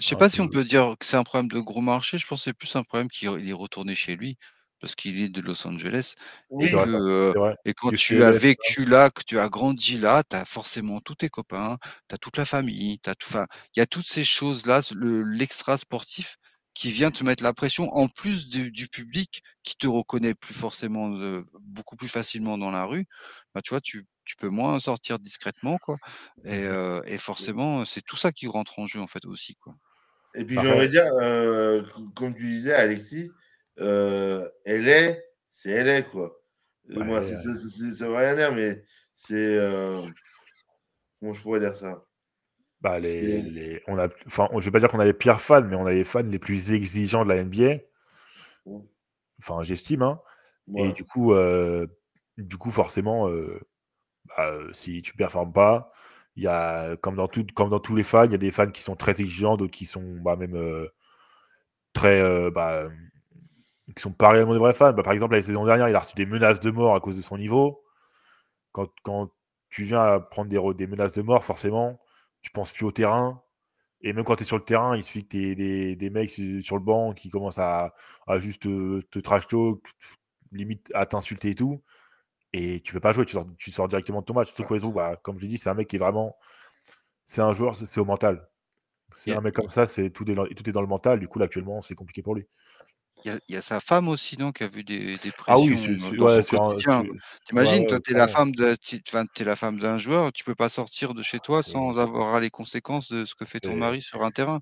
Je sais pas si on peut dire que c'est un problème de gros marché. Je pense que c'est plus un problème qu'il est retourné chez lui parce qu'il est de Los Angeles. et, euh, quand tu as vécu là, que tu as grandi là, tu as forcément tous tes copains, tu as toute la famille, il y a toutes ces choses-là, l'extra sportif qui vient te mettre la pression, en plus du, public qui te reconnaît plus forcément, beaucoup plus facilement dans la rue. Bah, tu vois, tu, peux moins sortir discrètement, quoi. Et, mmh euh, et forcément, c'est tout ça qui rentre en jeu, en fait, aussi, quoi. Et puis, j'aurais dire, euh, comme tu disais, Alexis, euh, elle est, c'est elle est, quoi. Moi, ça va rien dire, mais c'est. Euh, comment je pourrais dire ça? Bah, les, les, on a, enfin, je vais pas dire qu'on a les pires fans, mais on a les fans les plus exigeants de la NBA. Enfin, j'estime. Hein. Et du coup, euh, du coup, forcément, euh, bah, si tu performes pas, il y a, comme dans, tout, comme dans tous les fans, il y a des fans qui sont très exigeants, d'autres qui sont bah, même très, bah, qui sont pas réellement des vrais fans. Bah, par exemple, la saison dernière, il a reçu des menaces de mort à cause de son niveau. Quand, quand tu viens à prendre des, des menaces de mort, forcément, tu penses plus au terrain. Et même quand tu es sur le terrain, il suffit que tu des, des, mecs sur le banc qui commencent à, à juste te, trash talk, limite à t'insulter et tout. Et tu peux pas jouer, tu sors, tu sors directement de ton match. Surtout bah, comme je dis, c'est un mec qui est vraiment. C'est un joueur, c'est au mental. C'est un mec comme ça, c'est tout, est dans, tout est dans le mental. Du coup, là, actuellement, c'est compliqué pour lui. Il y, a, sa femme aussi, non, qui a vu des, des pressions ah oui, son quotidien. T'imagines, toi, tu es, la femme de, es la femme d'un joueur, tu peux pas sortir de chez toi sans avoir les conséquences de ce que fait ton mari sur un terrain.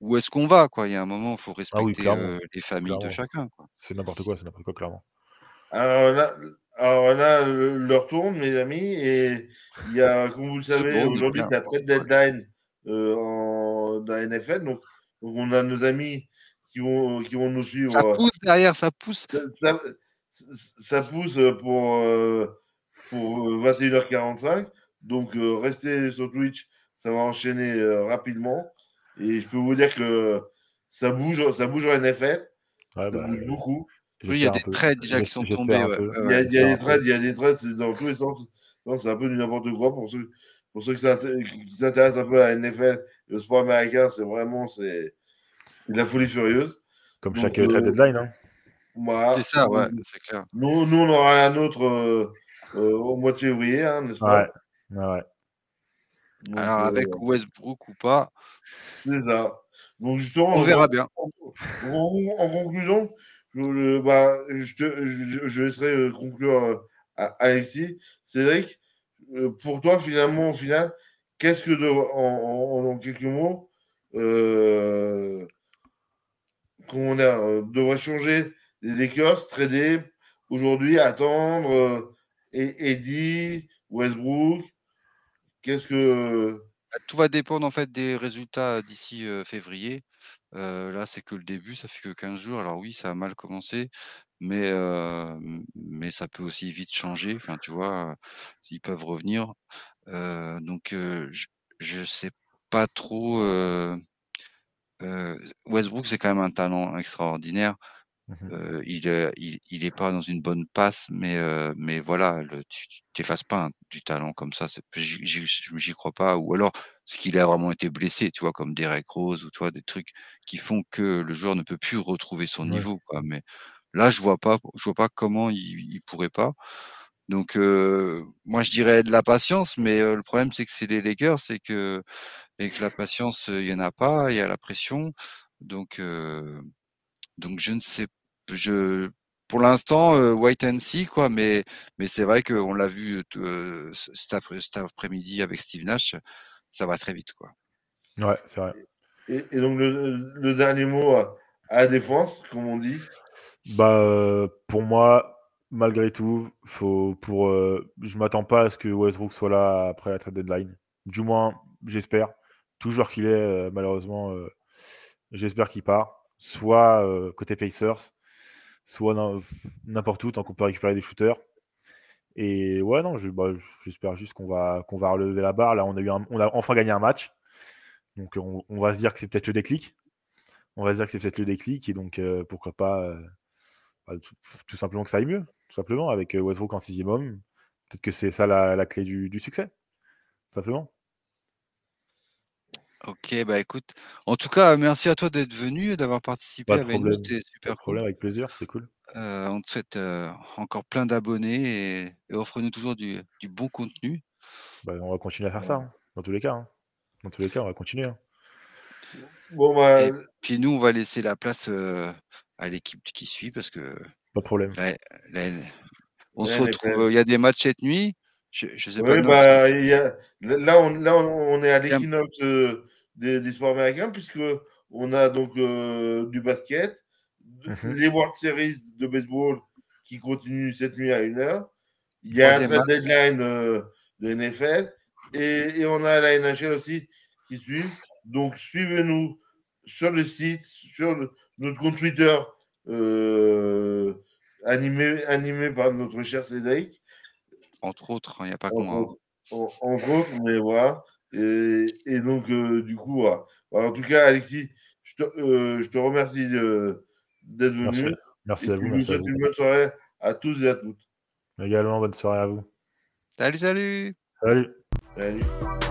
où est-ce qu'on va, quoi? Il y a un moment, il faut ah respecter les familles de chacun. C'est n'importe quoi, c'est n'importe quoi, clairement. Alors là, alors là, leur tourne, mes amis, et il y a, comme vous le savez, aujourd'hui, c'est la trade deadline euh, dans la NFL, donc, donc on a nos amis qui vont, qui vont nous suivre. Ça pousse derrière, ça pousse. Ça, pousse pour, euh, pour 21h45. Donc, euh, restez sur Twitch, ça va enchaîner euh, rapidement. Et je peux vous dire que ça bouge, ça bouge en NFL. ça bah, bouge beaucoup. Oui, il y a des trades déjà qui sont tombés. il, y a, des trades, il y a des trades, c'est dans tous les sens. C'est un peu du n'importe quoi pour ceux, pour ceux qui s'intéressent un peu à la NFL et au sport américain. C'est vraiment c'est la folie furieuse. Comme chaque euh, trade deadline. Hein. c'est ça, ouais, c'est clair. Nous, nous, on aura un autre euh, euh, au mois de février, hein, n'est-ce pas? Ouais. Alors, avec Westbrook ou pas C'est ça. Donc, justement, on verra bien. En, conclusion, je, bah, je, laisserai conclure à Alexis. Cédric, pour toi, finalement, au final, qu'est-ce que, en, quelques mots, euh, qu'on euh, devrait changer les Lakers, trader aujourd'hui, attendre euh, et Eddie, Westbrook? Qu'est-ce que. Bah, tout va dépendre en fait des résultats d'ici février. Là, c'est que le début, ça fait que 15 jours. Alors oui, ça a mal commencé, mais, mais ça peut aussi vite changer. Enfin, tu vois, ils peuvent revenir. donc, je ne sais pas trop. Westbrook, c'est quand même un talent extraordinaire. Mmh il, n'est pas dans une bonne passe, mais, mais voilà, tu t'effaces pas du talent comme ça. Je J'y crois pas. Ou alors, ce qu'il a vraiment été blessé, tu vois, comme Derek Rose ou toi, des trucs qui font que le joueur ne peut plus retrouver son niveau. Quoi. Mais là, je vois pas, je vois pas comment il, il pourrait pas. Donc, moi, je dirais de la patience, mais le problème, c'est que c'est les Lakers, c'est que et que la patience, il y en a pas, il y a la pression. Donc, donc je ne sais, je, pour l'instant, white and see quoi. Mais, mais c'est vrai qu'on l'a vu cet, après, midi avec Steve Nash, ça va très vite, quoi. Ouais, c'est vrai. Et, donc le, dernier mot à, la défense, comme on dit? Bah, pour moi, malgré tout, faut pour, je m'attends pas à ce que Westbrook soit là après la trade deadline. Du moins, j'espère toujours qu'il est, euh, malheureusement, euh, j'espère qu'il part. Soit euh, côté Pacers, soit n'importe où, tant qu'on peut récupérer des shooters. Et ouais, non, bah, j'espère juste qu'on va, qu'on va relever la barre. Là, on a, eu on a enfin gagné un match. Donc, on, va se dire que c'est peut-être le déclic. On va se dire que c'est peut-être le déclic. Et donc, pourquoi pas bah, tout, simplement que ça aille mieux. Tout simplement, avec Westbrook en sixième homme. Peut-être que c'est ça la, clé du, du, succès. Simplement. Ok, bah écoute, en tout cas, merci à toi d'être venu et d'avoir participé avec nous. C'était super cool. avec plaisir, c'était cool. Euh, on te souhaite euh, encore plein d'abonnés et, offre-nous toujours du, bon contenu. Bah, on va continuer à faire ça, hein, dans tous les cas. Hein. Dans tous les cas, on va continuer. Hein. Bon, bah... Et puis nous, on va laisser la place euh, à l'équipe qui suit parce que. Pas de problème. on se retrouve. Il y a des matchs cette nuit. Je, sais pas. Bah, là, on, là, on est à l'équinoxe des, sports américains, puisque on a donc euh, du basket, mhm. les World Series de baseball qui continuent cette nuit à 1h. Il y a un deadline euh, de NFL et, et, on a la NHL aussi qui suit. Donc suivez-nous sur le site, sur notre compte Twitter euh, animé, animé par notre cher Cédric. Entre autres, il n'y a pas comment. Entre autres, mais voilà. Et, donc, euh, du coup, en tout cas, Alexis, je te, euh, je te remercie d'être venu. Merci, à vous. Merci à vous. une bonne soirée à tous et à toutes. Également, bonne soirée à vous. Salut, salut. Salut. Salut.